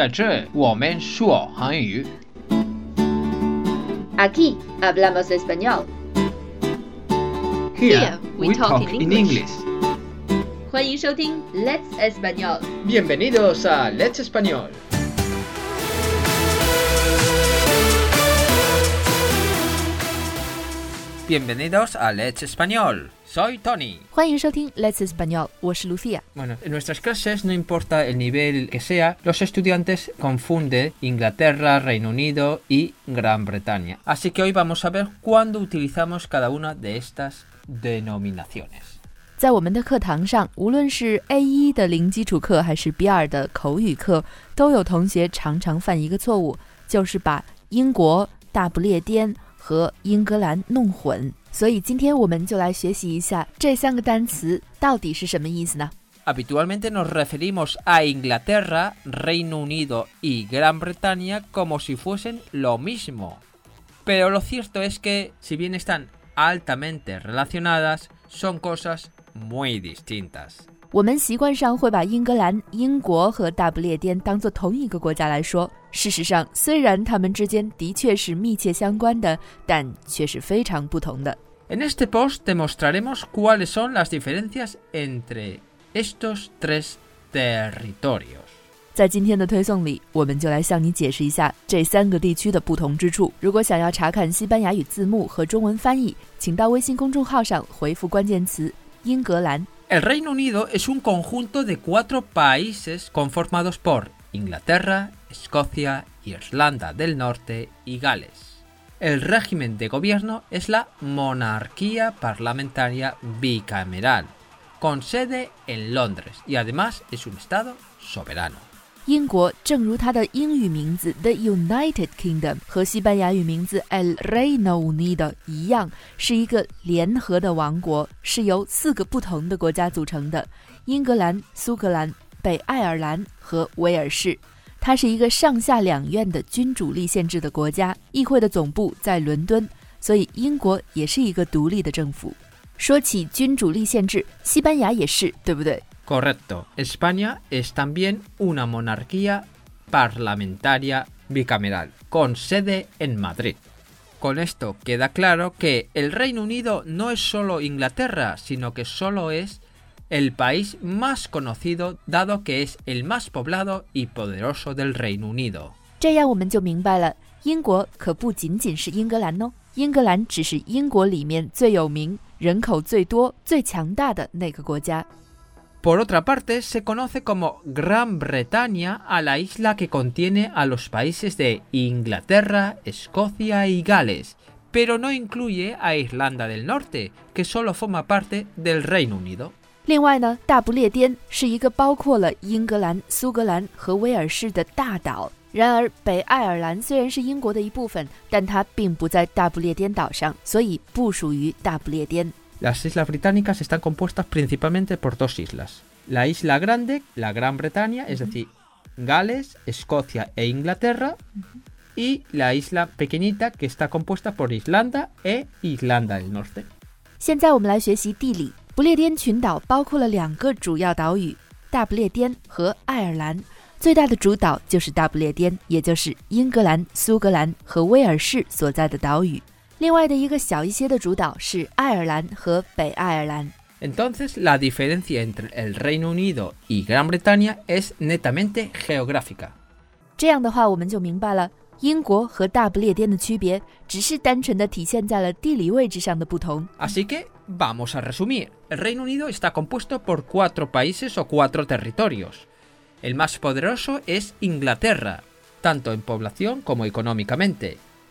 在这我们说韩语。 Aquí hablamos español。 Here we talk in English. 欢迎收听 Let's Español。 Bienvenidos a Let's Español. Bienvenidos a Let's Español. Soy Tony. 欢迎收听 Let's Español，我是 Lucia。 Bueno, en nuestras clases, no importa el nivel que sea, los estudiantes confunden Inglaterra, Reino Unido y Gran Bretaña. Así que hoy vamos a ver cuándo utilizamos cada una de estas denominaciones. 在我们的课堂上，无论是 A 一的零基础课还是 B 二的口语课，都有同学常常犯一个错误，就是把英国、大不列颠 和英格兰弄混。所以今天我们就来学习一下这三个单词到底是什么意思呢？ Habitualmente nos referimos a Inglaterra, Reino Unido y Gran Bretaña como si fuesen lo mismo. Pero lo cierto es que, si bien están altamente relacionadas, son cosas muy distintas. 我们习惯上会把英格兰、英国和大不列颠当做同一个国家来说。事实上，虽然它们之间的确是密切相关的，但却是非常不同的。En este post demostraremos cuáles son las diferencias entre estos tres territorios. 在今天的推送里，我们就来向你解释一下这三个地区的不同之处。如果想要查看西班牙语字幕和中文翻译，请到微信公众号上回复关键词“英格兰 El Reino Unido es un conjunto de cuatro países conformados por Inglaterra, Escocia, Irlanda del Norte y Gales. El régimen de gobierno es la monarquía parlamentaria bicameral, con sede en Londres y además es un estado soberano. ”。英国正如它的英语名字 “The United Kingdom” 和西班牙语名字 “El Reino Unido” 一样，是一个联合的王国，是由四个不同的国家组成的：英格兰、苏格兰、北爱尔兰和威尔士。它是一个上下两院的君主立宪制的国家，议会的总部在伦敦，所以英国也是一个独立的政府。说起君主立宪制，西班牙也是，对不对？Correcto. España es también una monarquía parlamentaria bicameral, con sede en Madrid. Con esto queda claro que el Reino Unido no es solo Inglaterra, sino que solo es el país más conocido dado que es el más poblado y poderoso del Reino Unido. 这样我们就明白了，英国可不仅仅是英格兰哦，英格兰只是英国里面最有名、人口最多、最强大的那个国家。 Por otra parte, se conoce como Gran Bretaña a la isla que contiene a los países de Inglaterra, Escocia y Gales, pero no incluye a Irlanda del Norte, que solo forma parte del Reino Unido. 另外呢，大不列颠是一个包括了英格兰、苏格兰和威尔士的大岛。然而，北爱尔兰虽然是英国的一部分，但它并不在大不列颠岛上，所以不属于大不列颠。 Las islas británicas están compuestas principalmente por dos islas. La isla grande, la Gran Bretaña, es decir, Gales, Escocia e Inglaterra, y la isla pequeñita que está compuesta por Islanda e Irlanda del Norte. 现在我们来学习地理。不列颠群岛包括了两个主要岛屿：大不列颠和爱尔兰。最大的主岛就是大不列颠，也就是英格兰、苏格兰和威尔士所在的岛屿。 另外的一个小一些的主岛是爱尔兰和北爱尔兰。 Entonces, la diferencia entre el Reino Unido y Gran Bretaña es netamente geográfica. 这样的话，我们就明白了，英国和大不列颠的区别只是单纯的体现在了地理位置上的不同。 Así que vamos a resumir. El Reino Unido está compuesto por cuatro países o cuatro territorios. El más poderoso es Inglaterra, tanto en población como económicamente.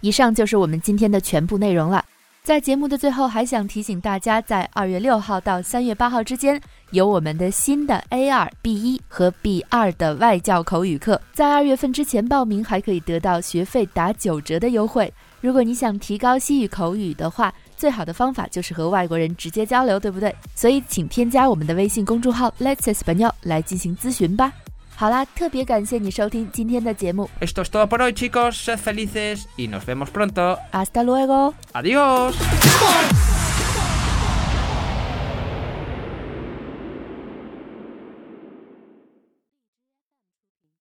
以上就是我们今天的全部内容了。在节目的最后，还想提醒大家，在二月六号到三月八号之间，有我们的新的 A 二、B 一和 B 二的外教口语课，在二月份之前报名，还可以得到学费打九折的优惠。如果你想提高西语口语的话，最好的方法就是和外国人直接交流，对不对？所以请添加我们的微信公众号 Let's Español 来进行咨询吧。好啦，特别感谢你收听今天的节目。Esto es todo por hoy, chicos. Sed felices y nos vemos pronto. Hasta luego. Adiós.